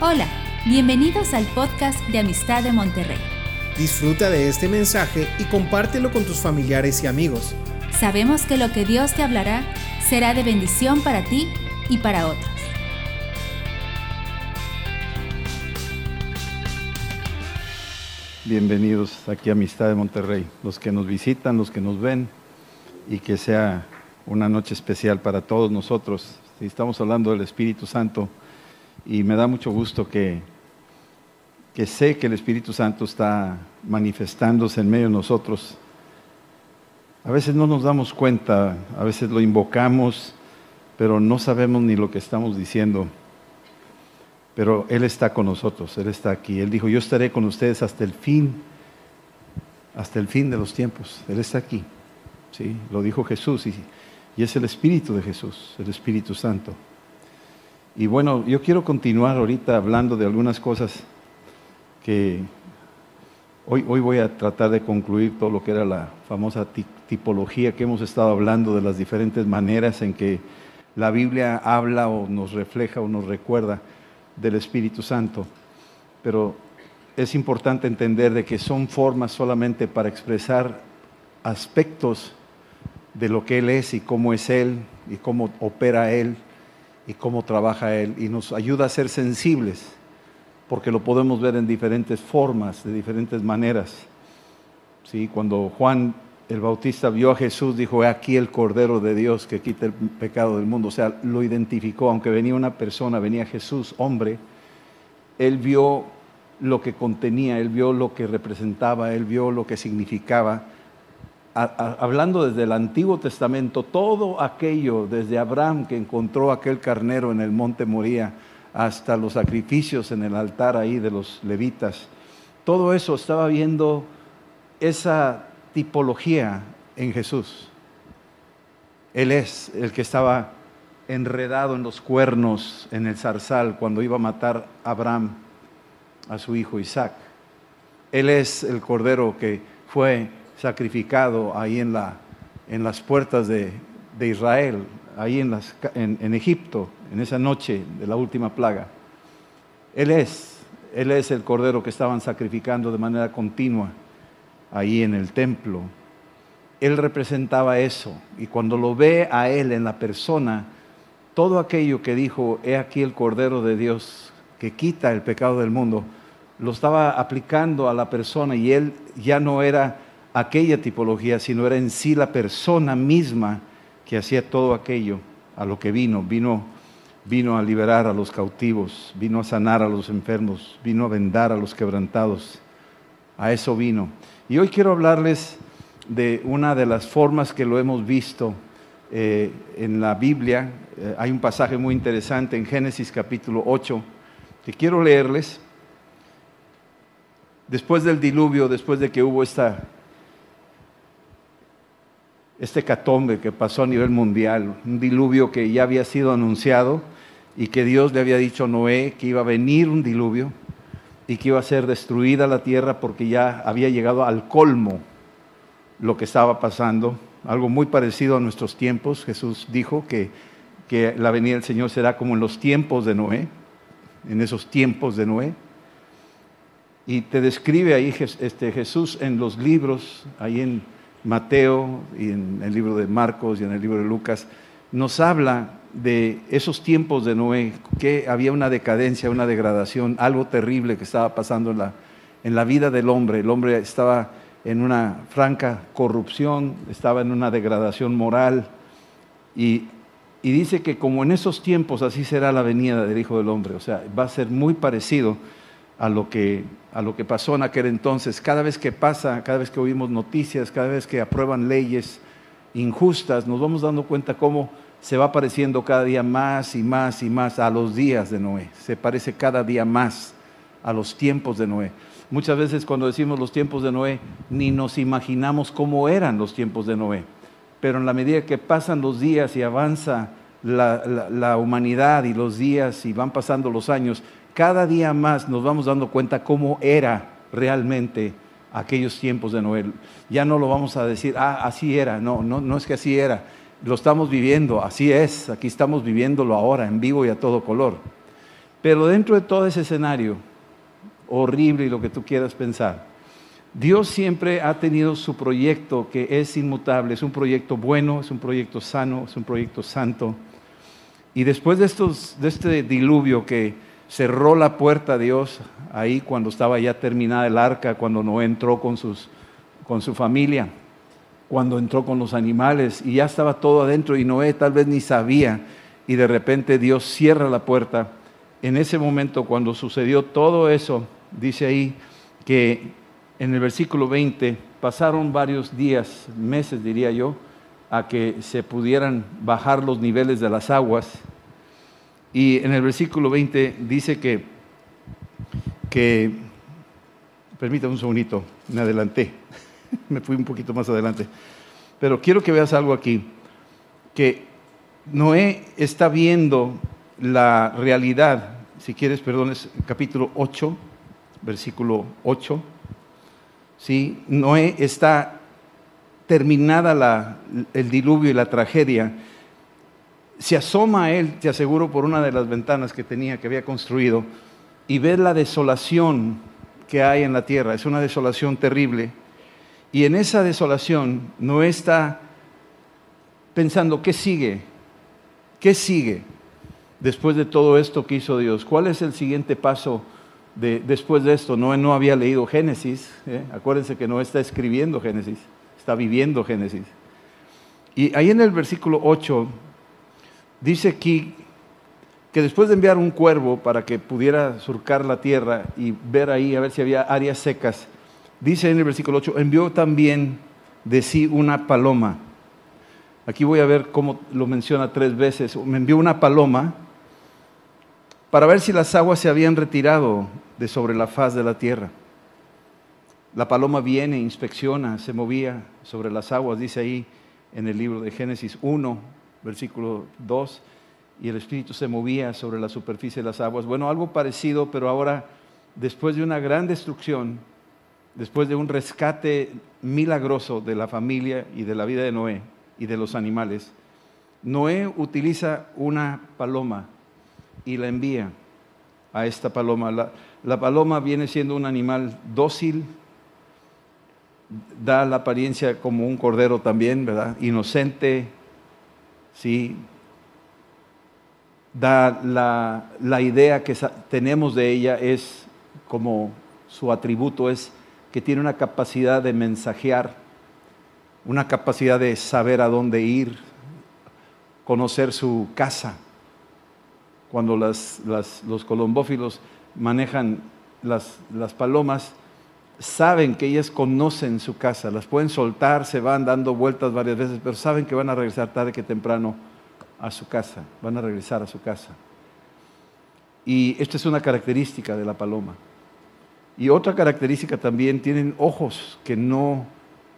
Hola, bienvenidos al podcast de Amistad de Monterrey. Disfruta de este mensaje y compártelo con tus familiares y amigos. Sabemos que lo que Dios te hablará será de bendición para ti y para otros. Bienvenidos aquí a Amistad de Monterrey, los que nos visitan, los que nos ven, y que sea una noche especial para todos nosotros. Estamos hablando del Espíritu Santo y me da mucho gusto que, que sé que el Espíritu Santo está manifestándose en medio de nosotros. A veces no nos damos cuenta, a veces lo invocamos, pero no sabemos ni lo que estamos diciendo. Pero Él está con nosotros, Él está aquí. Él dijo, yo estaré con ustedes hasta el fin, hasta el fin de los tiempos. Él está aquí. ¿sí? Lo dijo Jesús y, y es el Espíritu de Jesús, el Espíritu Santo. Y bueno, yo quiero continuar ahorita hablando de algunas cosas que hoy, hoy voy a tratar de concluir todo lo que era la famosa tipología que hemos estado hablando de las diferentes maneras en que la Biblia habla o nos refleja o nos recuerda del Espíritu Santo. Pero es importante entender de que son formas solamente para expresar aspectos de lo que Él es y cómo es Él y cómo opera Él y cómo trabaja Él y nos ayuda a ser sensibles, porque lo podemos ver en diferentes formas, de diferentes maneras. ¿Sí? Cuando Juan el Bautista vio a Jesús, dijo, he aquí el Cordero de Dios que quita el pecado del mundo. O sea, lo identificó, aunque venía una persona, venía Jesús, hombre, él vio lo que contenía, él vio lo que representaba, él vio lo que significaba hablando desde el Antiguo Testamento, todo aquello, desde Abraham que encontró aquel carnero en el monte Moría, hasta los sacrificios en el altar ahí de los levitas, todo eso estaba viendo esa tipología en Jesús. Él es el que estaba enredado en los cuernos en el zarzal cuando iba a matar a Abraham a su hijo Isaac. Él es el cordero que fue sacrificado ahí en, la, en las puertas de, Israel, ahí en, las, en, Egipto, en esa noche de la última plaga. Él es, Él es el cordero que estaban sacrificando de manera continua ahí en el templo. Él representaba eso y cuando lo ve a Él en la persona, todo aquello que dijo, he aquí el Cordero de Dios que quita el pecado del mundo, lo estaba aplicando a la persona y Él ya no era aquella tipología, sino era en sí la persona misma que hacía todo aquello a lo que vino. Vino, vino a liberar a los cautivos, vino a sanar a los enfermos, vino a vendar a los quebrantados. A eso vino. Y hoy quiero hablarles de una de las formas que lo hemos visto eh, en la Biblia. Eh, hay un pasaje muy interesante en Génesis capítulo 8 que quiero leerles. Después del diluvio, después de que hubo esta este catombe que pasó a nivel mundial, un diluvio que ya había sido anunciado y que Dios le había dicho a Noé que iba a venir un diluvio y que iba a ser destruida la tierra porque ya había llegado al colmo lo que estaba pasando, algo muy parecido a nuestros tiempos. Jesús dijo que, que la venida del Señor será como en los tiempos de Noé, en esos tiempos de Noé. Y te describe ahí este, Jesús en los libros, ahí en Mateo y en el libro de Marcos y en el libro de Lucas, nos habla de esos tiempos de Noé, que había una decadencia, una degradación, algo terrible que estaba pasando en la, en la vida del hombre. El hombre estaba en una franca corrupción, estaba en una degradación moral y, y dice que como en esos tiempos así será la venida del Hijo del Hombre, o sea, va a ser muy parecido a lo que, a lo que pasó en aquel entonces. Cada vez que pasa, cada vez que oímos noticias, cada vez que aprueban leyes injustas, nos vamos dando cuenta cómo se va pareciendo cada día más y más y más a los días de Noé. Se parece cada día más a los tiempos de Noé. Muchas veces cuando decimos los tiempos de Noé, ni nos imaginamos cómo eran los tiempos de Noé. Pero en la medida que pasan los días y avanza la, la humanidad y los días y van pasando los años, cada día más nos vamos dando cuenta cómo era realmente aquellos tiempos de Noé. Ya no lo vamos a decir, ah, así era, no, no, no es que así era, lo estamos viviendo, así es, aquí estamos viviéndolo ahora, en vivo y a todo color. Pero dentro de todo ese escenario horrible y lo que tú quieras pensar, Dios siempre ha tenido su proyecto que es inmutable, es un proyecto bueno, es un proyecto sano, es un proyecto santo. Y después de, de este diluvio que cerró la puerta a Dios ahí cuando estaba ya terminada el arca, cuando no entró con, sus, con su familia, cuando entró con los animales y ya estaba todo adentro y Noé tal vez ni sabía y de repente Dios cierra la puerta. En ese momento, cuando sucedió todo eso, dice ahí que en el versículo 20 pasaron varios días, meses diría yo, a que se pudieran bajar los niveles de las aguas. Y en el versículo 20 dice que, que permítame un segundito, me adelanté, me fui un poquito más adelante, pero quiero que veas algo aquí, que Noé está viendo la realidad, si quieres, perdón, es capítulo 8, versículo 8. ¿sí? Noé está terminada el diluvio y la tragedia. Se asoma a él, te aseguro, por una de las ventanas que tenía, que había construido, y ve la desolación que hay en la tierra. Es una desolación terrible. Y en esa desolación Noé está pensando, ¿qué sigue? ¿Qué sigue después de todo esto que hizo Dios? ¿Cuál es el siguiente paso de, después de esto? Noé no había leído Génesis. ¿eh? Acuérdense que no está escribiendo Génesis, está viviendo Génesis. Y ahí en el versículo 8 dice aquí que después de enviar un cuervo para que pudiera surcar la tierra y ver ahí a ver si había áreas secas, dice en el versículo 8, envió también de sí una paloma Aquí voy a ver cómo lo menciona tres veces. Me envió una paloma para ver si las aguas se habían retirado de sobre la faz de la tierra. La paloma viene, inspecciona, se movía sobre las aguas, dice ahí en el libro de Génesis 1, versículo 2, y el Espíritu se movía sobre la superficie de las aguas. Bueno, algo parecido, pero ahora, después de una gran destrucción, después de un rescate milagroso de la familia y de la vida de Noé, y de los animales, Noé utiliza una paloma y la envía a esta paloma. La, paloma viene siendo un animal dócil, da la apariencia como un cordero también, ¿verdad? Inocente, sí. Da la, la idea que tenemos de ella es como su atributo es que tiene una capacidad de mensajear una capacidad de saber a dónde ir, conocer su casa. Cuando los colombófilos manejan las, las palomas, saben que ellas conocen su casa, las pueden soltar, se van dando vueltas varias veces, pero saben que van a regresar tarde que temprano a su casa, van a regresar a su casa. Y esta es una característica de la paloma. Y otra característica también, tienen ojos que no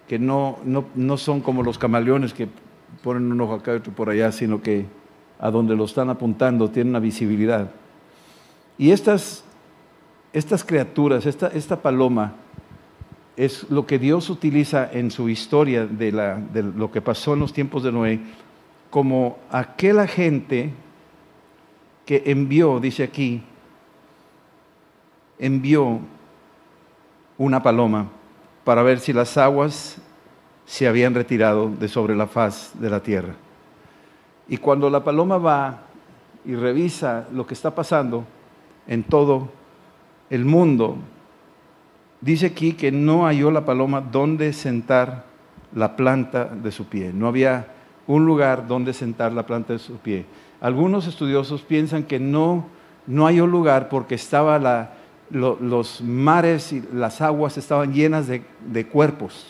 que no, no, son como los camaleones que ponen un ojo acá y otro por allá, sino que a donde lo están apuntando tienen una visibilidad. Y estas, estas criaturas, esta, esta paloma, es lo que Dios utiliza en su historia de, la, de lo que pasó en los tiempos de Noé, como aquel agente que envió, dice aquí, envió una paloma para ver si las aguas se habían retirado de sobre la faz de la tierra. Y cuando la paloma va y revisa lo que está pasando en todo el mundo, dice aquí que no halló la paloma donde sentar la planta de su pie. No había un lugar donde sentar la planta de su pie. Algunos estudiosos piensan que no, no halló lugar porque estaba los mares y las aguas estaban llenas de, de cuerpos.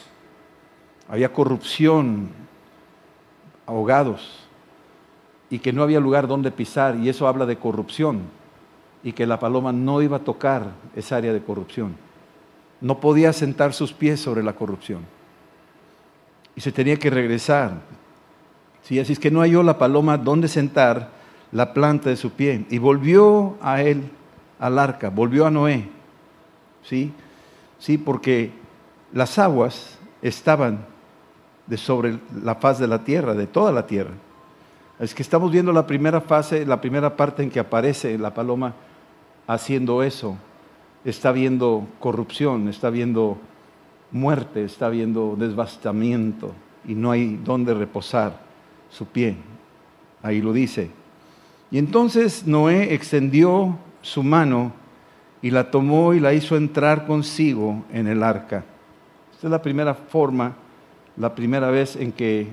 Había corrupción, ahogados, y que no había lugar donde pisar, y eso habla de corrupción, y que la paloma no iba a tocar esa área de corrupción. No podía sentar sus pies sobre la corrupción. Y se tenía que regresar. ¿Sí? Así es que no halló la paloma donde sentar la planta de su pie. Y volvió a él al arca, volvió a Noé. ¿Sí? Sí, porque las aguas estaban de sobre la faz de la tierra, de toda la tierra. Es que estamos viendo la primera fase, la primera parte en que aparece la paloma haciendo eso, está viendo corrupción, está viendo muerte, está viendo desbastamiento y no hay donde reposar su pie. Ahí lo dice. Y entonces Noé extendió su mano y la tomó y la hizo entrar consigo en el arca. Esta es la primera forma, la primera vez en que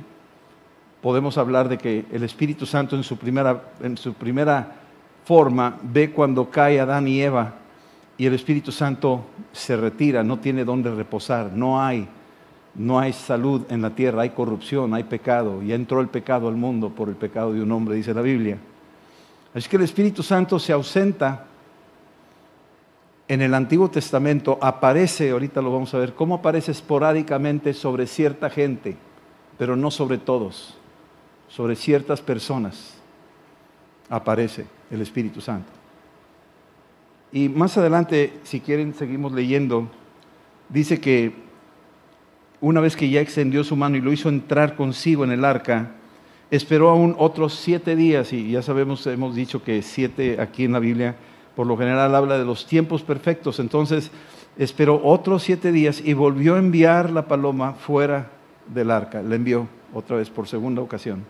podemos hablar de que el Espíritu Santo en su primera, en su primera forma ve cuando cae Adán y Eva y el Espíritu Santo se retira, no tiene donde reposar, no hay, no hay salud en la tierra, hay corrupción, hay pecado, y entró el pecado al mundo por el pecado de un hombre, dice la Biblia. Así que el Espíritu Santo se ausenta en el Antiguo Testamento, aparece, ahorita lo vamos a ver, cómo aparece esporádicamente sobre cierta gente, pero no sobre todos, sobre ciertas personas aparece el Espíritu Santo. Y más adelante, si quieren, seguimos leyendo, dice que una vez que ya extendió su mano y lo hizo entrar consigo en el arca, esperó aún otros siete días, y ya sabemos, hemos dicho que siete aquí en la Biblia, por lo general habla de los tiempos perfectos, entonces esperó otros siete días y volvió a enviar la paloma fuera del arca, la envió otra vez por segunda ocasión.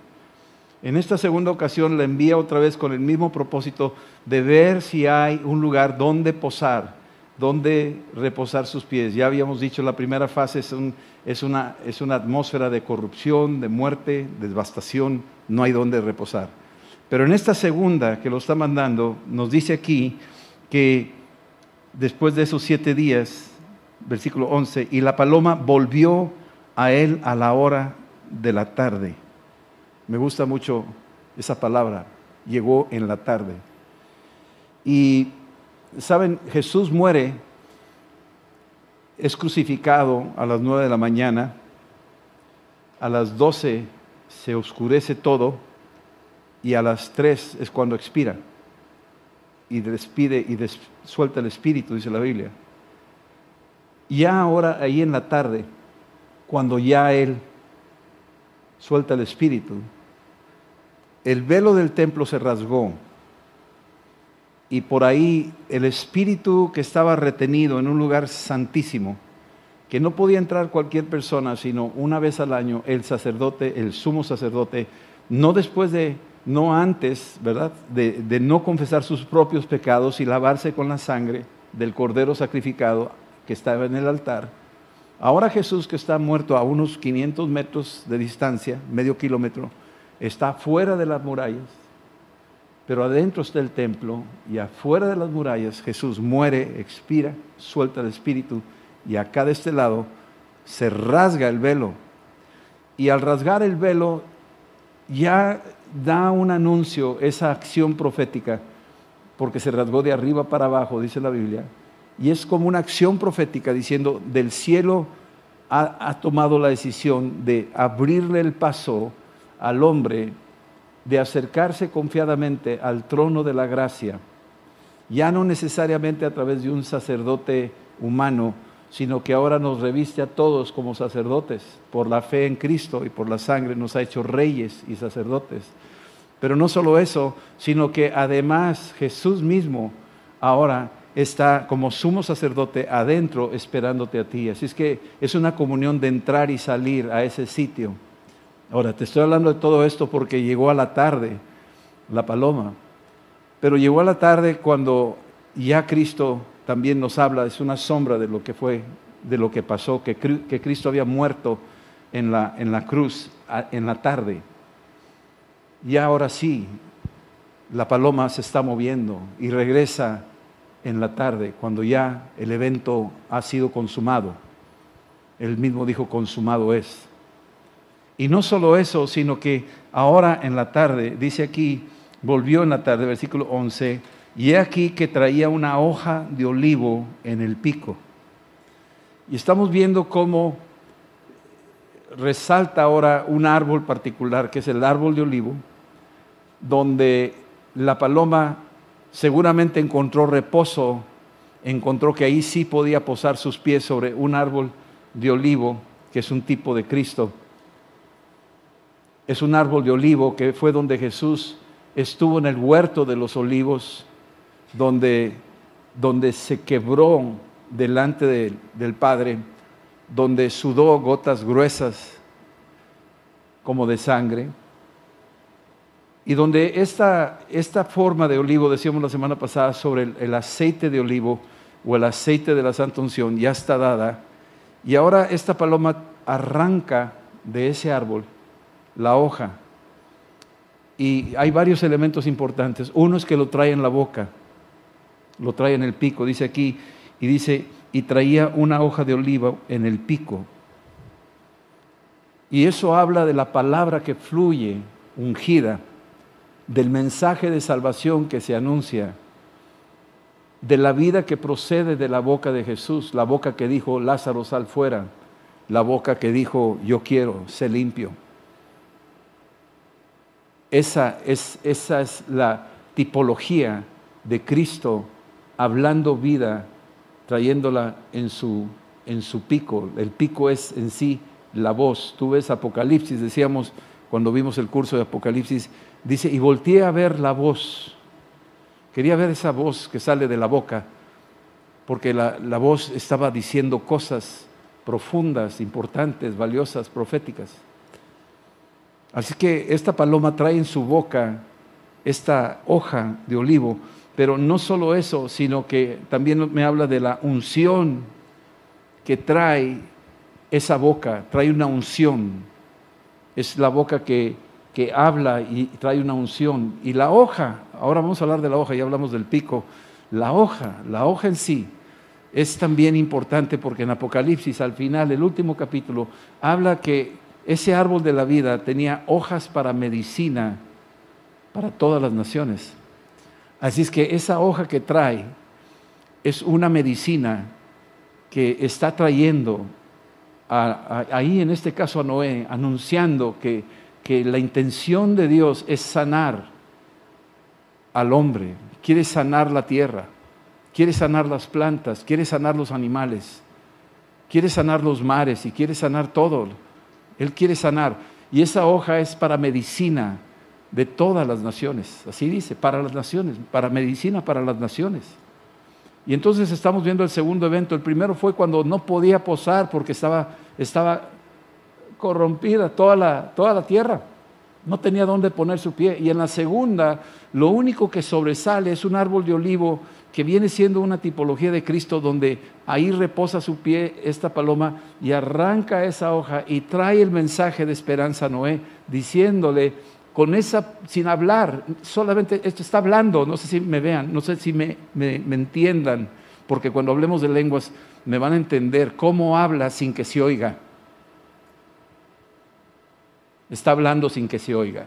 En esta segunda ocasión la envía otra vez con el mismo propósito de ver si hay un lugar donde posar, donde reposar sus pies. Ya habíamos dicho, la primera fase es, una, es una atmósfera de corrupción, de muerte, de devastación, no hay donde reposar. Pero en esta segunda que lo está mandando, nos dice aquí que después de esos siete días, versículo 11, y la paloma volvió a él a la hora de la tarde. Me gusta mucho esa palabra, llegó en la tarde. Y, ¿saben? Jesús muere, es crucificado a las nueve de la mañana, a las doce se oscurece todo y a las tres es cuando expira y despide y suelta el espíritu, dice la Biblia. Ya ahora, ahí en la tarde, cuando ya Él suelta el espíritu, el velo del templo se rasgó y por ahí el espíritu que estaba retenido en un lugar santísimo, que no podía entrar cualquier persona, sino una vez al año el sacerdote, el sumo sacerdote, no después de, no antes, ¿verdad? De, de no confesar sus propios pecados y lavarse con la sangre del cordero sacrificado que estaba en el altar. Ahora Jesús, que está muerto a unos 500 metros de distancia, medio kilómetro, está fuera de las murallas, pero adentro está el templo y afuera de las murallas Jesús muere, expira, suelta el espíritu y acá de este lado se rasga el velo. Y al rasgar el velo ya da un anuncio, esa acción profética, porque se rasgó de arriba para abajo, dice la Biblia, y es como una acción profética diciendo, del cielo ha, tomado la decisión de abrirle el paso al hombre de acercarse confiadamente al trono de la gracia, ya no necesariamente a través de un sacerdote humano, sino que ahora nos reviste a todos como sacerdotes, por la fe en Cristo y por la sangre nos ha hecho reyes y sacerdotes. Pero no solo eso, sino que además Jesús mismo ahora está como sumo sacerdote adentro esperándote a ti. Así es que es una comunión de entrar y salir a ese sitio. Ahora, te estoy hablando de todo esto porque llegó a la tarde la paloma, pero llegó a la tarde cuando ya Cristo también nos habla, es una sombra de lo que fue, de lo que pasó, que, Cristo había muerto en la cruz en la tarde. Y ahora sí, la paloma se está moviendo y regresa en la tarde, cuando ya el evento ha sido consumado. Él mismo dijo, consumado es. Y no solo eso, sino que ahora en la tarde, dice aquí, volvió en la tarde, versículo 11, y he aquí que traía una hoja de olivo en el pico. Y estamos viendo cómo resalta ahora un árbol particular, que es el árbol de olivo, donde la paloma seguramente encontró reposo, encontró que ahí sí podía posar sus pies sobre un árbol de olivo, que es un tipo de Cristo. Es un árbol de olivo que fue donde Jesús estuvo en el huerto de los olivos, donde donde se quebró delante del Padre, donde sudó gotas gruesas como de sangre, y donde esta, esta forma de olivo, decíamos la semana pasada sobre el, aceite de olivo o el aceite de la Santa Unción, ya está dada, y ahora esta paloma arranca de ese árbol la hoja. Y hay varios elementos importantes. Uno es que lo trae en la boca, lo trae en el pico, dice aquí, y dice, y traía una hoja de oliva en el pico. Y eso habla de la palabra que fluye, ungida, del mensaje de salvación que se anuncia, de la vida que procede de la boca de Jesús, la boca que dijo, Lázaro, sal fuera, la boca que dijo, yo quiero, sé limpio. Esa es, esa es la tipología de Cristo hablando vida, trayéndola en su, en su pico. El pico es en sí la voz. Tú ves Apocalipsis, decíamos cuando vimos el curso de Apocalipsis, dice, y volteé a ver la voz. Quería ver esa voz que sale de la boca, porque la, la voz estaba diciendo cosas profundas, importantes, valiosas, proféticas. Así que esta paloma trae en su boca esta hoja de olivo, pero no solo eso, sino que también me habla de la unción que trae esa boca, trae una unción. Es la boca que, que habla y trae una unción. Y la hoja, ahora vamos a hablar de la hoja, ya hablamos del pico, la hoja, la hoja en sí, es también importante porque en Apocalipsis, al final, el último capítulo, habla que ese árbol de la vida tenía hojas para medicina para todas las naciones. Así es que esa hoja que trae es una medicina que está trayendo ahí en este caso a Noé, anunciando que, que la intención de Dios es sanar al hombre, quiere sanar la tierra quiere sanar las plantas, quiere sanar los animales, quiere sanar los mares y quiere sanar todo. Él quiere sanar. Y esa hoja es para medicina de todas las naciones. Así dice, para las naciones, para medicina para las naciones. Y entonces estamos viendo el segundo evento. El primero fue cuando no podía posar porque estaba, estaba corrompida toda la, toda la tierra. No tenía dónde poner su pie. Y en la segunda, lo único que sobresale es un árbol de olivo que viene siendo una tipología de Cristo donde ahí reposa su pie esta paloma y arranca esa hoja y trae el mensaje de esperanza a Noé, diciéndole con esa, sin hablar, solamente esto está hablando, no sé si me vean, no sé si me, me, me entiendan, porque cuando hablemos de lenguas me van a entender cómo habla sin que se oiga. Está hablando sin que se oiga.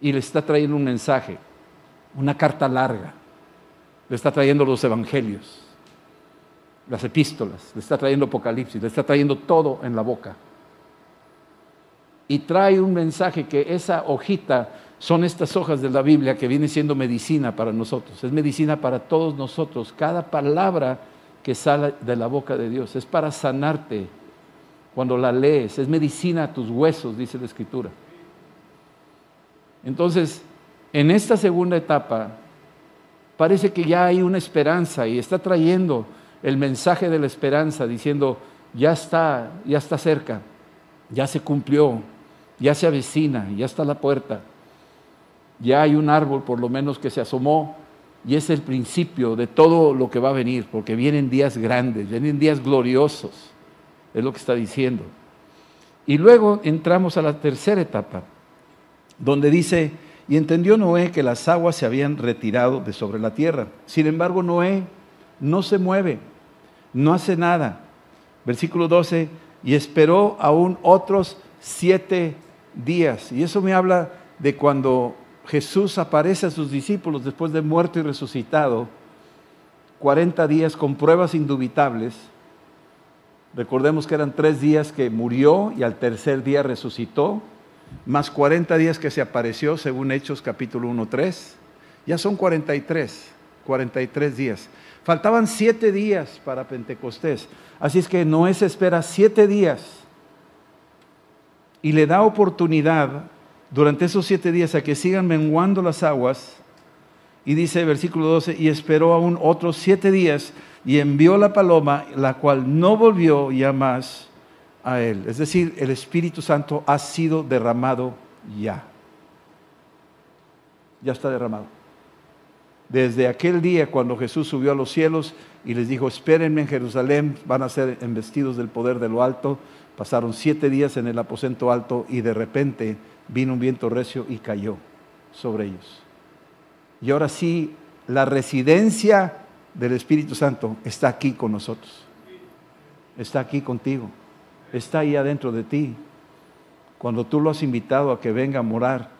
Y le está trayendo un mensaje una carta larga. Le está trayendo los evangelios, las epístolas, le está trayendo Apocalipsis, le está trayendo todo en la boca. Y trae un mensaje que esa hojita son estas hojas de la Biblia que viene siendo medicina para nosotros. Es medicina para todos nosotros. Cada palabra que sale de la boca de Dios es para sanarte cuando la lees. Es medicina a tus huesos, dice la Escritura. Entonces, en esta segunda etapa parece que ya hay una esperanza y está trayendo el mensaje de la esperanza diciendo, ya está, ya está cerca, ya se cumplió, ya se avecina, ya está la puerta, ya hay un árbol por lo menos que se asomó y es el principio de todo lo que va a venir, porque vienen días grandes, vienen días gloriosos, es lo que está diciendo. Y luego entramos a la tercera etapa, donde dice, y entendió Noé que las aguas se habían retirado de sobre la tierra. Sin embargo, Noé no se mueve, no hace nada. Versículo 12, y esperó aún otros siete días. Y eso me habla de cuando Jesús aparece a sus discípulos después de muerto y resucitado, 40 días con pruebas indubitables. Recordemos que eran tres días que murió y al tercer día resucitó más 40 días que se apareció, según Hechos capítulo 1, 3, ya son 43, 43 días. Faltaban siete días para Pentecostés, así es que Noé se espera siete días y le da oportunidad durante esos siete días a que sigan menguando las aguas Y dice versículo 12, y esperó aún otros siete días y envió la paloma, la cual no volvió ya más a él. Es decir, el Espíritu Santo ha sido derramado ya. Ya está derramado. Desde aquel día cuando Jesús subió a los cielos y les dijo, espérenme en Jerusalén, van a ser embestidos del poder de lo alto. Pasaron siete días en el aposento alto y de repente vino un viento recio y cayó sobre ellos. Y ahora sí, la residencia del Espíritu Santo está aquí con nosotros. Está aquí contigo. Está ahí adentro de ti. Cuando tú lo has invitado a que venga a morar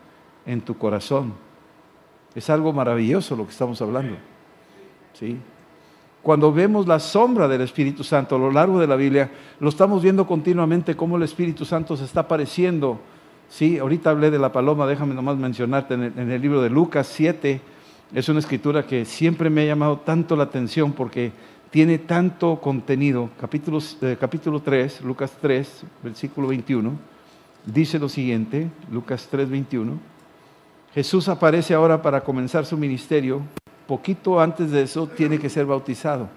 en tu corazón. Es algo maravilloso lo que estamos hablando. ¿Sí? Cuando vemos la sombra del Espíritu Santo a lo largo de la Biblia, lo estamos viendo continuamente cómo el Espíritu Santo se está apareciendo. Sí, ahorita hablé de la paloma, déjame nomás mencionarte en el, libro de Lucas 7, es una escritura que siempre me ha llamado tanto la atención porque tiene tanto contenido. Capítulo, eh, capítulo 3, Lucas 3, versículo 21, dice lo siguiente, Lucas 3, 21. Jesús aparece ahora para comenzar su ministerio. Poquito antes de eso tiene que ser bautizado.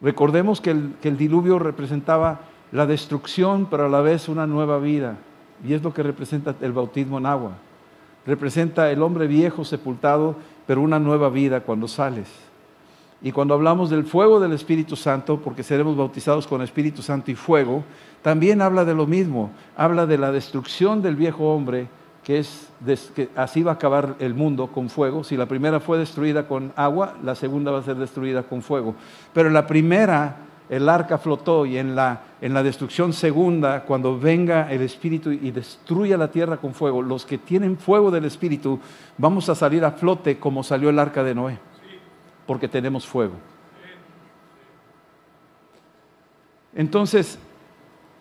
Recordemos que el diluvio representaba la destrucción, pero a la vez una nueva vida. Y es lo que representa el bautismo en agua representa el hombre viejo sepultado, pero una nueva vida cuando sales. Y cuando hablamos del fuego del Espíritu Santo, porque seremos bautizados con Espíritu Santo y fuego, también habla de lo mismo, habla de la destrucción del viejo hombre, que es así va a acabar el mundo con fuego. Si la primera fue destruida con agua, la segunda va a ser destruida con fuego. Pero la primera el arca flotó y en la, en la destrucción segunda, cuando venga el Espíritu y destruya la tierra con fuego, los que tienen fuego del Espíritu, vamos a salir a flote como salió el arca de Noé, porque tenemos fuego. Entonces,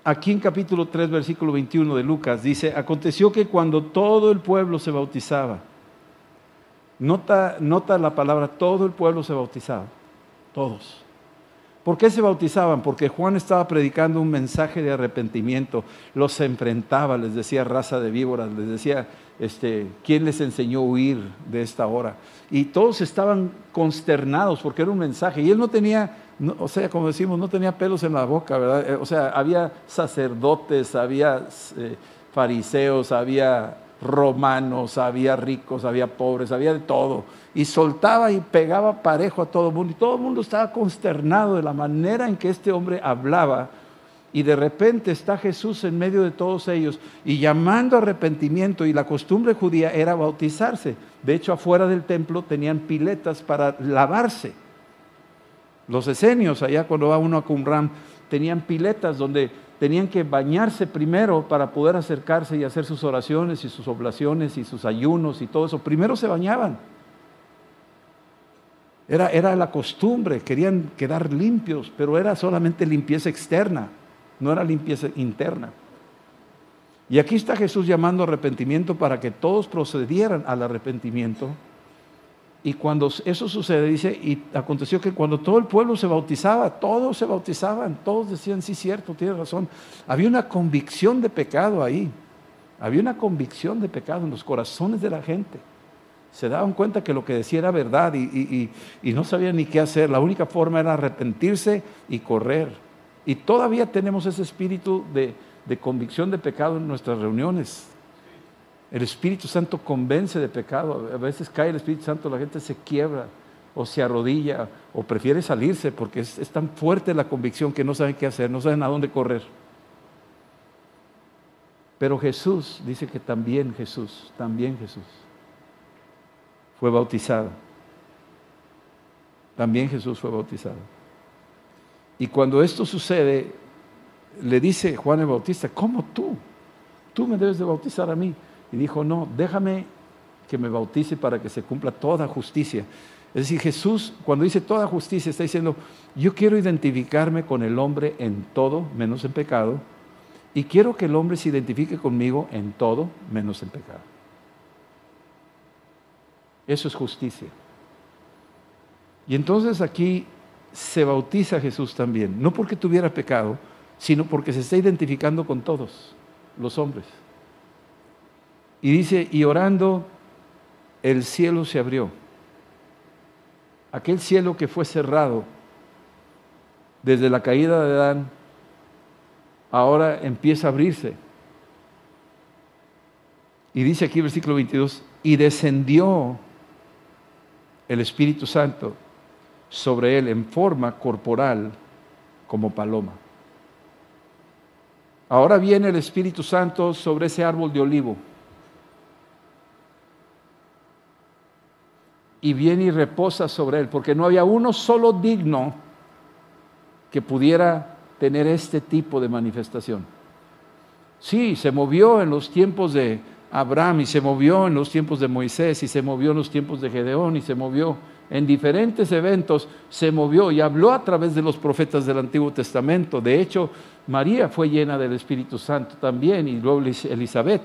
aquí en capítulo 3, versículo 21 de Lucas, dice, aconteció que cuando todo el pueblo se bautizaba, nota, nota la palabra, todo el pueblo se bautizaba, todos ¿Por qué se bautizaban? Porque Juan estaba predicando un mensaje de arrepentimiento, los enfrentaba, les decía raza de víboras, les decía, este, ¿quién les enseñó a huir de esta hora? Y todos estaban consternados porque era un mensaje. Y él no tenía, o sea, como decimos, no tenía pelos en la boca, ¿verdad? Eh, o sea, había sacerdotes, había eh, fariseos, había romanos, había ricos, había pobres, había de todo. Y soltaba y pegaba parejo a todo el mundo. Y todo el mundo estaba consternado de la manera en que este hombre hablaba. Y de repente está Jesús en medio de todos ellos y llamando a arrepentimiento. Y la costumbre judía era bautizarse. De hecho, afuera del templo tenían piletas para lavarse. Los esenios, allá cuando va uno a Qumran, tenían piletas donde tenían que bañarse primero para poder acercarse y hacer sus oraciones y sus oblaciones y sus ayunos y todo eso. Primero se bañaban. Era, era la costumbre, querían quedar limpios, pero era solamente limpieza externa, no era limpieza interna. Y aquí está Jesús llamando arrepentimiento para que todos procedieran al arrepentimiento y cuando eso sucede, dice, y aconteció que cuando todo el pueblo se bautizaba, todos se bautizaban, todos decían, sí, cierto, tiene razón. Había una convicción de pecado ahí. Había una convicción de pecado en los corazones de la gente. Se daban cuenta que lo que decía era verdad y, no sabían ni qué hacer. La única forma era arrepentirse y correr. Y todavía tenemos ese espíritu de, de convicción de pecado en nuestras reuniones. El Espíritu Santo convence de pecado. A veces cae el Espíritu Santo, la gente se quiebra o se arrodilla o prefiere salirse porque es, tan fuerte la convicción que no saben qué hacer, no saben a dónde correr. Pero Jesús dice que también Jesús, también Jesús fue bautizado. También Jesús fue bautizado. Y cuando esto sucede, le dice Juan el Bautista, ¿cómo tú? Tú me debes de bautizar a mí y dijo, no, déjame que me bautice para que se cumpla toda justicia. Es decir, Jesús cuando dice toda justicia está diciendo, yo quiero identificarme con el hombre en todo, menos en pecado, y quiero que el hombre se identifique conmigo en todo, menos en pecado. Eso es justicia. Y entonces aquí se bautiza Jesús también, no porque tuviera pecado, sino porque se está identificando con todos los hombres. Y dice, y orando, el cielo se abrió. Aquel cielo que fue cerrado desde la caída de Adán, ahora empieza a abrirse. Y dice aquí versículo 22, y descendió el Espíritu Santo sobre él en forma corporal como paloma. Ahora viene el Espíritu Santo sobre ese árbol de olivo. Y viene y reposa sobre él, porque no había uno solo digno que pudiera tener este tipo de manifestación. Sí, se movió en los tiempos de Abraham y se movió en los tiempos de Moisés y se movió en los tiempos de Gedeón y se movió en diferentes eventos, se movió y habló a través de los profetas del Antiguo Testamento. De hecho, María fue llena del Espíritu Santo también, y luego Elizabeth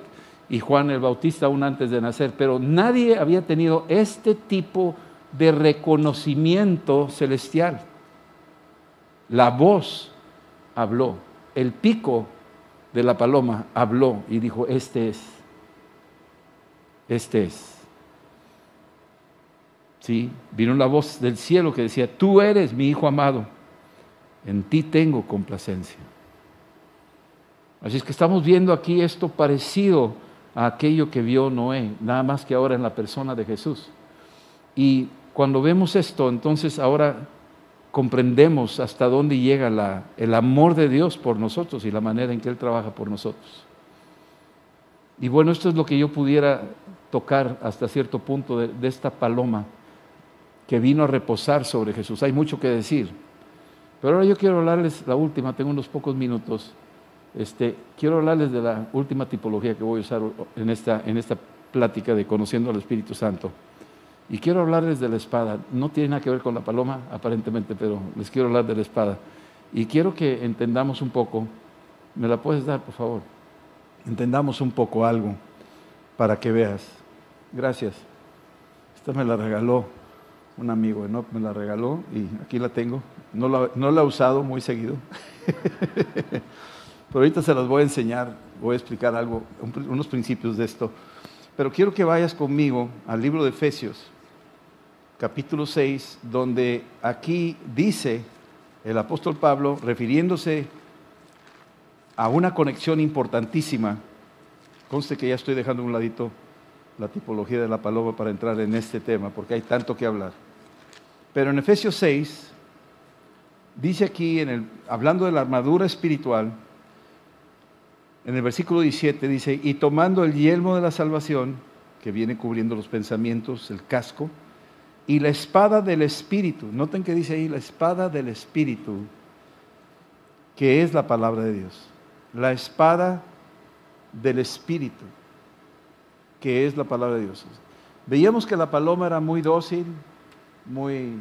y Juan el Bautista aún antes de nacer, pero nadie había tenido este tipo de reconocimiento celestial. La voz habló, el pico de la paloma habló y dijo, este es, este es. Sí, vino la voz del cielo que decía, tú eres mi hijo amado, en ti tengo complacencia. Así es que estamos viendo aquí esto parecido a aquello que vio Noé, nada más que ahora en la persona de Jesús. Y cuando vemos esto, entonces ahora comprendemos hasta dónde llega el amor de Dios por nosotros y la manera en que Él trabaja por nosotros. Y bueno, esto es lo que yo pudiera tocar hasta cierto punto de esta paloma que vino a reposar sobre Jesús. Hay mucho que decir. Pero ahora yo quiero hablarles la última, tengo unos pocos minutos este, quiero hablarles de la última tipología que voy a usar en esta, en esta plática de conociendo al Espíritu Santo. Y quiero hablarles de la espada. No tiene nada que ver con la paloma, aparentemente, pero les quiero hablar de la espada. Y quiero que entendamos un poco. ¿Me la puedes dar, por favor? Entendamos un poco algo para que veas. Gracias. Esta me la regaló un amigo, ¿no? Me la regaló y aquí la tengo. No la, no la he usado muy seguido. Pero ahorita se las voy a enseñar, voy a explicar algo, unos principios de esto. Pero quiero que vayas conmigo al libro de Efesios, capítulo 6, donde aquí dice el apóstol Pablo, refiriéndose a una conexión importantísima, conste que ya estoy dejando a un ladito la tipología de la paloma para entrar en este tema, porque hay tanto que hablar. Pero en Efesios 6, dice aquí, en el, hablando de la armadura espiritual, en el versículo 17 dice, y tomando el yelmo de la salvación, que viene cubriendo los pensamientos, el casco, y la espada del Espíritu, noten que dice ahí la espada del Espíritu, que es la palabra de Dios, la espada del Espíritu, que es la palabra de Dios. Veíamos que la paloma era muy dócil, muy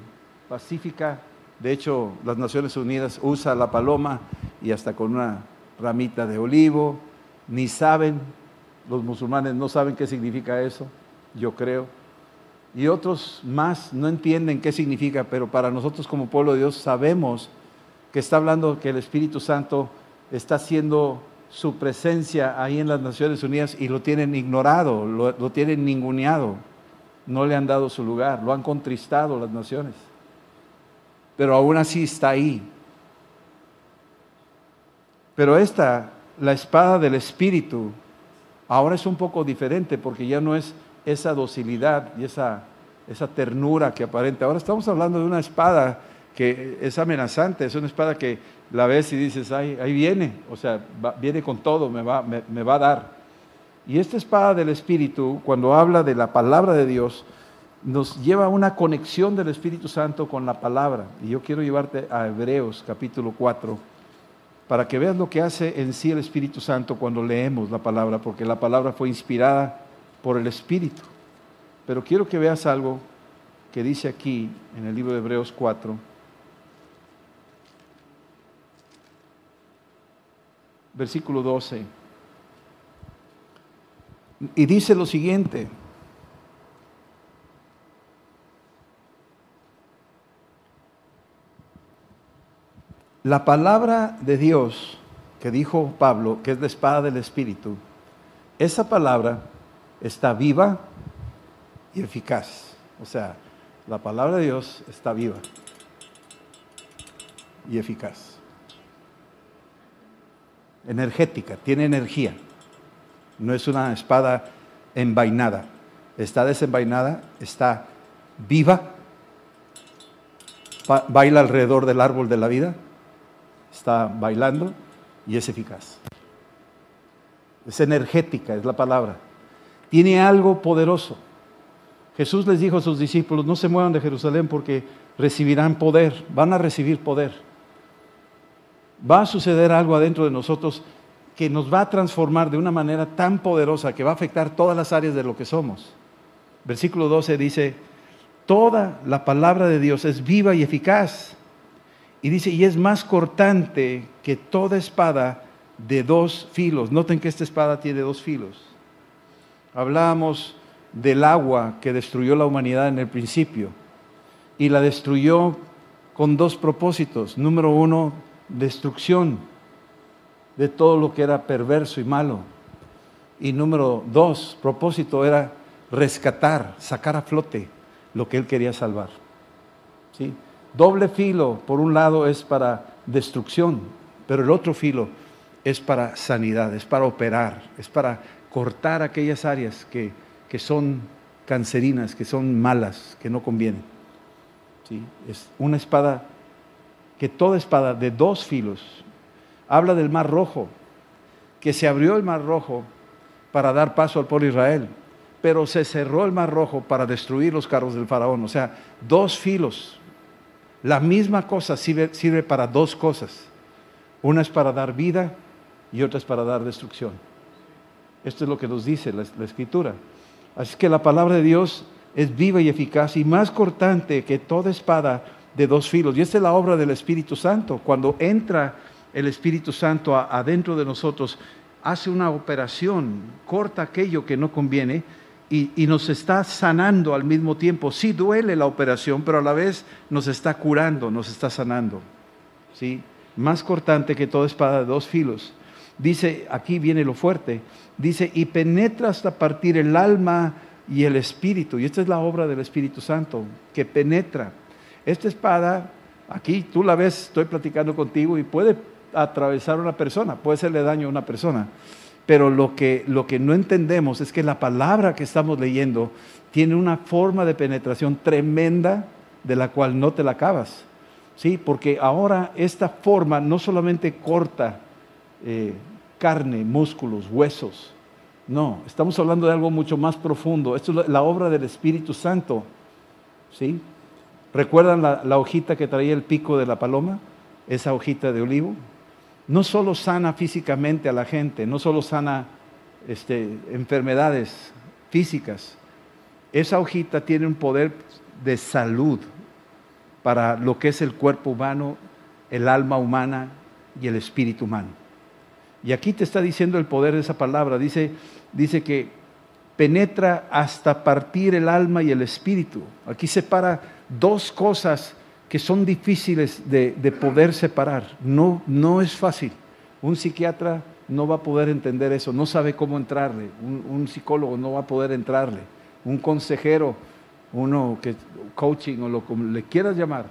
pacífica, de hecho las Naciones Unidas usa la paloma y hasta con una ramita de olivo, ni saben, los musulmanes no saben qué significa eso, yo creo. Y otros más no entienden qué significa, pero para nosotros como pueblo de Dios sabemos que está hablando que el Espíritu Santo está haciendo su presencia ahí en las Naciones Unidas y lo tienen ignorado, lo, tienen ninguneado, no le han dado su lugar, lo han contristado las naciones. Pero aún así está ahí, pero esta, la espada del Espíritu, ahora es un poco diferente porque ya no es esa docilidad y esa, esa ternura que aparenta. Ahora estamos hablando de una espada que es amenazante, es una espada que la ves y dices, ahí, ahí viene, o sea, viene con todo, me va, me va a dar. Y esta espada del Espíritu, cuando habla de la palabra de Dios, nos lleva a una conexión del Espíritu Santo con la palabra. Y yo quiero llevarte a Hebreos capítulo 4 para que veas lo que hace en sí el Espíritu Santo cuando leemos la palabra, porque la palabra fue inspirada por el Espíritu. Pero quiero que veas algo que dice aquí en el libro de Hebreos 4. Versículo 12. Y dice lo siguiente. La palabra de Dios que dijo Pablo, que es la espada del Espíritu, esa palabra está viva, y eficaz. O sea, la palabra de Dios está viva y eficaz. Energética, tiene energía. No es una espada envainada. Está desenvainada, está viva, baila alrededor del árbol de la vida, está bailando y es eficaz. Es energética, es la palabra. Tiene algo poderoso. Jesús les dijo a sus discípulos, no se muevan de Jerusalén porque recibirán poder, van a recibir poder. Va a suceder algo adentro de nosotros que nos va a transformar de una manera tan poderosa que va a afectar todas las áreas de lo que somos. Versículo 12 dice, toda la palabra de Dios es viva y eficaz. Y dice, y es más cortante que toda espada de dos filos. Noten que esta espada tiene dos filos. Hablábamos del agua que destruyó la humanidad en el principio y la destruyó con dos propósitos. Número uno, destrucción de todo lo que era perverso y malo. Y número dos, propósito era rescatar, sacar a flote lo que él quería salvar. ¿Sí? Doble filo, por un lado, es para destrucción, pero el otro filo es para sanidad, es para operar, es para cortar aquellas áreas que, son cancerinas, que son malas, que no convienen. ¿Sí? Es una espada, que toda espada de dos filos, habla del mar rojo, que se abrió el mar rojo para dar paso al pueblo Israel, pero se cerró el mar rojo para destruir los carros del faraón. O sea, dos filos. La misma cosa sirve, para dos cosas. Una es para dar vida y otra es para dar destrucción. Esto es lo que nos dice la, escritura. Así que la palabra de Dios es viva y eficaz y más cortante que toda espada de dos filos. Y esta es la obra del Espíritu Santo. Cuando entra el Espíritu Santo adentro de nosotros, hace una operación, corta aquello que no conviene y, nos está sanando al mismo tiempo. Sí duele la operación, pero a la vez nos está curando, nos está sanando. ¿Sí? Más cortante que toda espada de dos filos. Dice, aquí viene lo fuerte, dice, y penetra hasta partir el alma y el espíritu. Y esta es la obra del Espíritu Santo, que penetra. Esta espada, aquí tú la ves, estoy platicando contigo y puede atravesar una persona, puede hacerle daño a una persona. Pero lo que, lo que no entendemos es que la palabra que estamos leyendo tiene una forma de penetración tremenda de la cual no te la acabas. ¿Sí? Porque ahora esta forma no solamente corta eh, carne, músculos, huesos. No, estamos hablando de algo mucho más profundo. Esto es la obra del Espíritu Santo. ¿Sí? ¿Recuerdan la, hojita que traía el pico de la paloma? Esa hojita de olivo. No solo sana físicamente a la gente, no solo sana este, enfermedades físicas. Esa hojita tiene un poder de salud para lo que es el cuerpo humano, el alma humana y el espíritu humano. Y aquí te está diciendo el poder de esa palabra. Dice, dice que penetra hasta partir el alma y el espíritu. Aquí separa dos cosas que son difíciles de, poder separar. No, no es fácil. Un psiquiatra no va a poder entender eso, no sabe cómo entrarle. Un, un psicólogo no va a poder entrarle. Un consejero, uno que coaching o lo como le quieras llamar,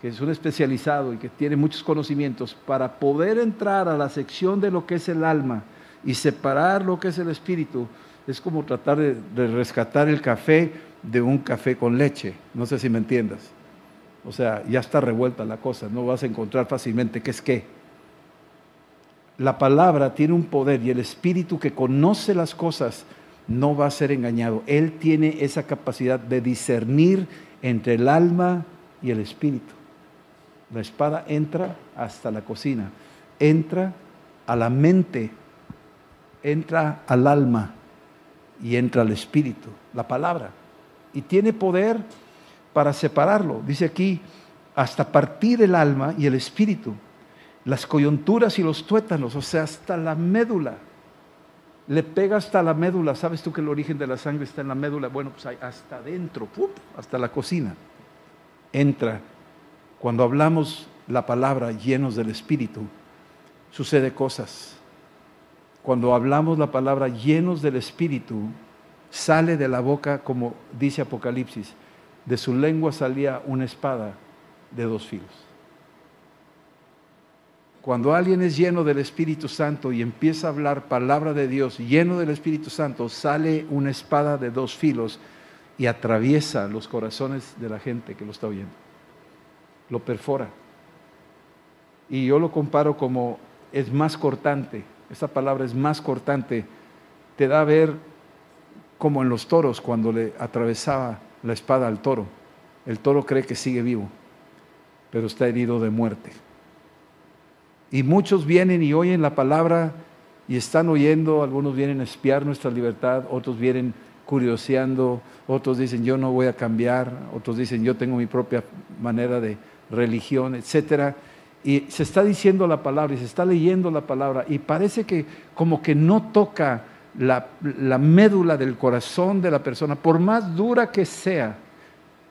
que es un especializado y que tiene muchos conocimientos, para poder entrar a la sección de lo que es el alma y separar lo que es el espíritu, es como tratar de, rescatar el café de un café con leche. No sé si me entiendas. O sea, ya está revuelta la cosa, no vas a encontrar fácilmente qué es qué. La palabra tiene un poder y el espíritu que conoce las cosas no va a ser engañado. Él tiene esa capacidad de discernir entre el alma y el espíritu. La espada entra hasta la cocina, entra a la mente, entra al alma y entra al espíritu, la palabra. Y tiene poder para separarlo. Dice aquí, hasta partir el alma y el espíritu, las coyunturas y los tuétanos, o sea, hasta la médula. Le pega hasta la médula. ¿Sabes tú que el origen de la sangre está en la médula? Bueno, pues hasta adentro, hasta la cocina. Entra cuando hablamos la palabra llenos del Espíritu, sucede cosas. Cuando hablamos la palabra llenos del Espíritu, sale de la boca, como dice Apocalipsis, de su lengua salía una espada de dos filos. Cuando alguien es lleno del Espíritu Santo y empieza a hablar palabra de Dios, lleno del Espíritu Santo, sale una espada de dos filos y atraviesa los corazones de la gente que lo está oyendo. Lo perfora. Y yo lo comparo como es más cortante. Esa palabra es más cortante. Te da a ver como en los toros cuando le atravesaba la espada al toro. El toro cree que sigue vivo, pero está herido de muerte. Y muchos vienen y oyen la palabra y están oyendo, algunos vienen a espiar nuestra libertad, otros vienen curioseando, otros dicen yo no voy a cambiar, otros dicen yo tengo mi propia manera de religión, etcétera. Y se está diciendo la palabra y se está leyendo la palabra y parece que como que no toca la, la médula del corazón de la persona, por más dura que sea.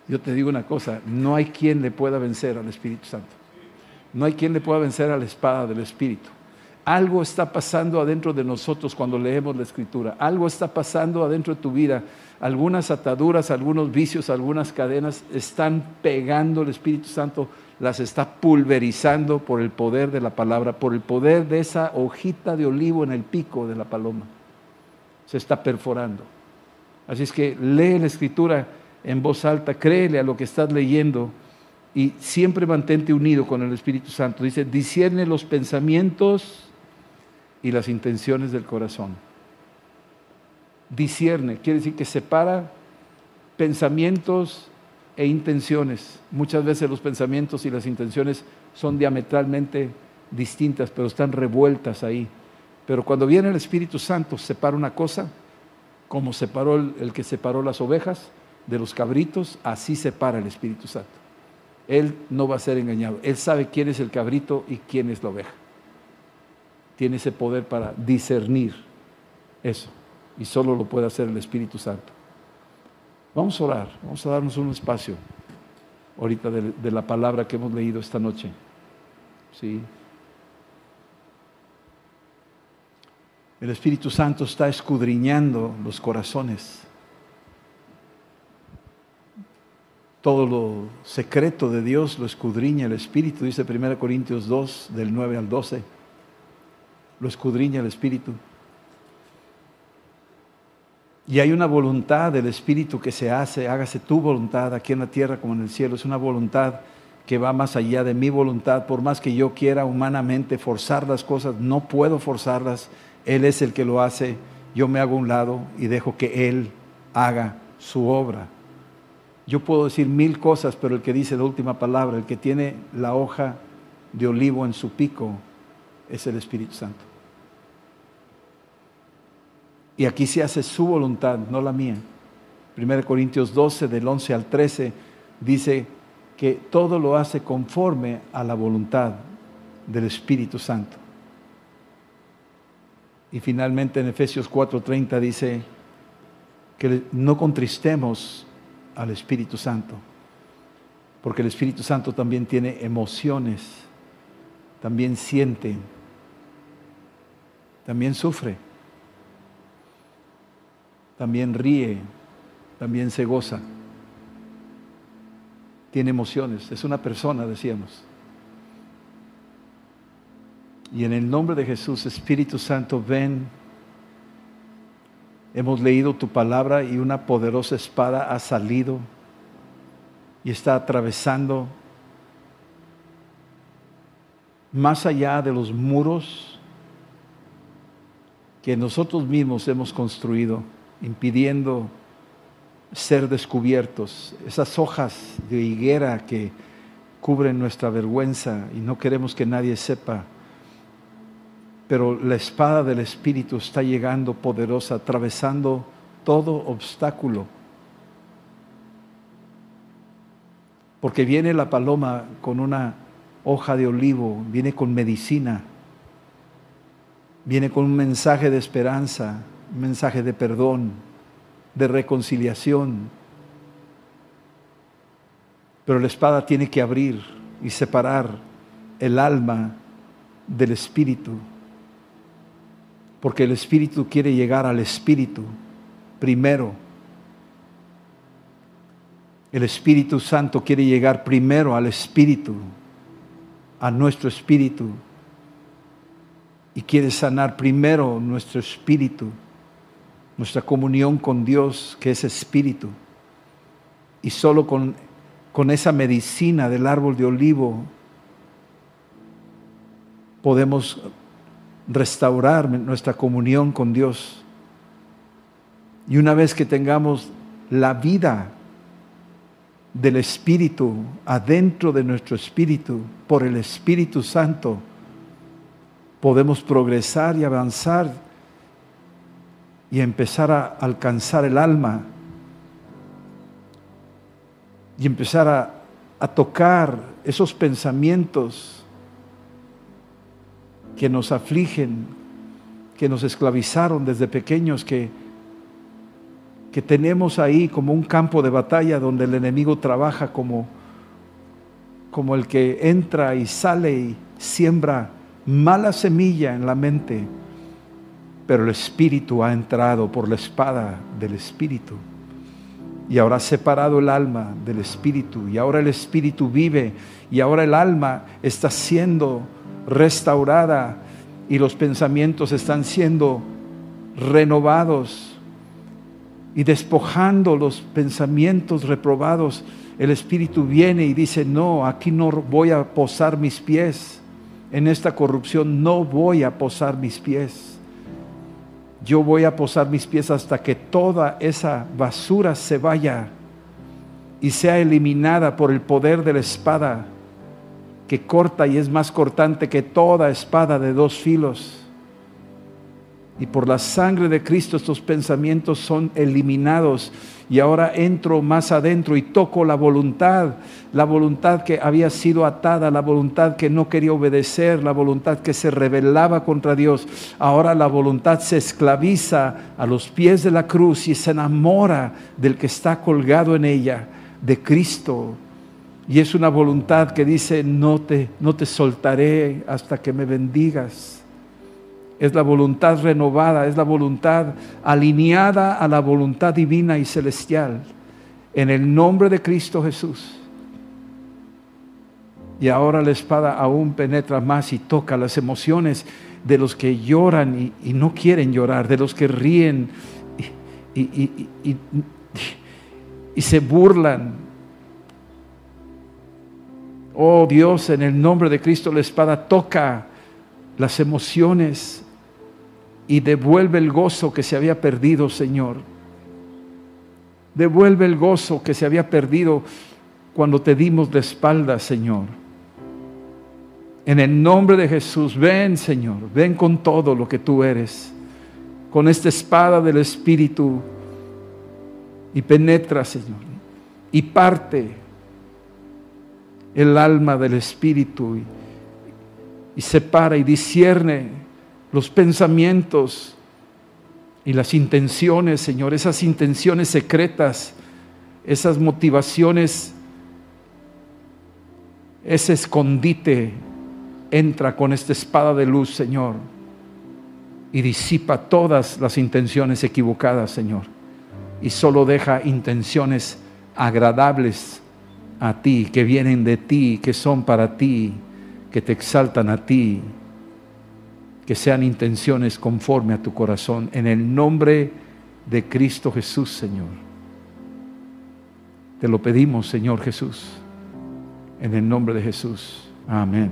Yo te digo una cosa, no hay quien le pueda vencer al Espíritu Santo. No hay quien le pueda vencer a la espada del Espíritu. Algo está pasando adentro de nosotros cuando leemos la Escritura. Algo está pasando adentro de tu vida. Algunas ataduras, algunos vicios, algunas cadenas están pegando el Espíritu Santo, las está pulverizando por el poder de la palabra, por el poder de esa hojita de olivo en el pico de la paloma. Se está perforando. Así es que lee la Escritura en voz alta, créele a lo que estás leyendo y siempre mantente unido con el Espíritu Santo. Dice, discierne los pensamientos y las intenciones del corazón. Discierne, quiere decir que separa pensamientos e intenciones. Muchas veces los pensamientos y las intenciones son diametralmente distintas, pero están revueltas ahí. Pero cuando viene el Espíritu Santo, separa una cosa, como separó el, el que separó las ovejas de los cabritos, así separa el Espíritu Santo. Él no va a ser engañado. Él sabe quién es el cabrito y quién es la oveja. Tiene ese poder para discernir eso. Y solo lo puede hacer el Espíritu Santo. Vamos a orar, vamos a darnos un espacio ahorita de, de la palabra que hemos leído esta noche. ¿Sí? El Espíritu Santo está escudriñando los corazones. Todo lo secreto de Dios lo escudriña el Espíritu, dice 1 Corintios 2, del 9 al 12. Lo escudriña el Espíritu. Y hay una voluntad del Espíritu que se hace, hágase tu voluntad aquí en la tierra como en el cielo. Es una voluntad que va más allá de mi voluntad. Por más que yo quiera humanamente forzar las cosas, no puedo forzarlas. Él es el que lo hace. Yo me hago a un lado y dejo que Él haga su obra. Yo puedo decir mil cosas, pero el que dice la última palabra, el que tiene la hoja de olivo en su pico, es el Espíritu Santo. Y aquí se hace su voluntad, no la mía. 1 Corintios 12, del 11 al 13, dice que todo lo hace conforme a la voluntad del Espíritu Santo. Y finalmente en Efesios 4:30 dice que no contristemos al Espíritu Santo, porque el Espíritu Santo también tiene emociones, también siente, también sufre, también ríe, también se goza, tiene emociones, es una persona, decíamos. Y en el nombre de Jesús, Espíritu Santo, ven Hemos leído tu palabra y una poderosa espada ha salido y está atravesando más allá de los muros que nosotros mismos hemos construido, impidiendo ser descubiertos. Esas hojas de higuera que cubren nuestra vergüenza y no queremos que nadie sepa pero la espada del Espíritu está llegando poderosa, atravesando todo obstáculo. Porque viene la paloma con una hoja de olivo, viene con medicina, viene con un mensaje de esperanza, un mensaje de perdón, de reconciliación. Pero la espada tiene que abrir y separar el alma del espíritu porque el Espíritu quiere llegar al Espíritu, primero. El Espíritu Santo quiere llegar primero al Espíritu, a nuestro Espíritu, y quiere sanar primero nuestro Espíritu, nuestra comunión con Dios, que es Espíritu. Y solo con, con esa medicina del árbol de olivo podemos restaurar nuestra comunión con Dios. Y una vez que tengamos la vida del Espíritu adentro de nuestro Espíritu, por el Espíritu Santo, podemos progresar y avanzar y empezar a alcanzar el alma y empezar a, tocar esos pensamientos que nos afligen, que nos esclavizaron desde pequeños, que, que tenemos ahí como un campo de batalla donde el enemigo trabaja como, como el que entra y sale y siembra mala semilla en la mente, pero el Espíritu ha entrado por la espada del Espíritu. Y ahora ha separado el alma del Espíritu y ahora el Espíritu vive y ahora el alma está siendo restaurada y los pensamientos están siendo renovados y despojando los pensamientos reprobados. El Espíritu viene y dice, no, aquí no voy a posar mis pies. En esta corrupción no voy a posar mis pies. Yo voy a posar mis pies hasta que toda esa basura se vaya y sea eliminada por el poder de la espada que corta y es más cortante que toda espada de dos filos. Y por la sangre de Cristo estos pensamientos son eliminados. Y ahora entro más adentro y toco la voluntad, la voluntad que había sido atada, la voluntad que no quería obedecer, la voluntad que se rebelaba contra Dios. Ahora la voluntad se esclaviza a los pies de la cruz y se enamora del que está colgado en ella, de Cristo. Y es una voluntad que dice, no te, no te soltaré hasta que me bendigas. Es la voluntad renovada, es la voluntad alineada a la voluntad divina y celestial. En el nombre de Cristo Jesús. Y ahora la espada aún penetra más y toca las emociones de los que lloran y, no quieren llorar, de los que ríen y, y se burlan Oh Dios, en el nombre de Cristo la espada toca las emociones y devuelve el gozo que se había perdido, Señor. Devuelve el gozo que se había perdido cuando te dimos de espalda, Señor. En el nombre de Jesús, ven, Señor, ven con todo lo que tú eres, con esta espada del Espíritu, y penetra, Señor, y parte el alma del Espíritu y, separa y discierne los pensamientos y las intenciones, Señor, esas intenciones secretas, esas motivaciones, ese escondite, entra con esta espada de luz, Señor, y disipa todas las intenciones equivocadas, Señor, y solo deja intenciones agradables a ti, que vienen de ti, que son para ti, que te exaltan a ti, que sean intenciones conforme a tu corazón, en el nombre de Cristo Jesús, Señor. Te lo pedimos, Señor Jesús, en el nombre de Jesús. Amén.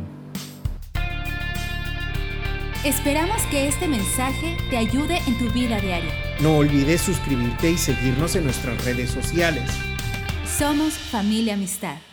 Esperamos que este mensaje te ayude en tu vida diaria. No olvides suscribirte y seguirnos en nuestras redes sociales. Somos familia amistad.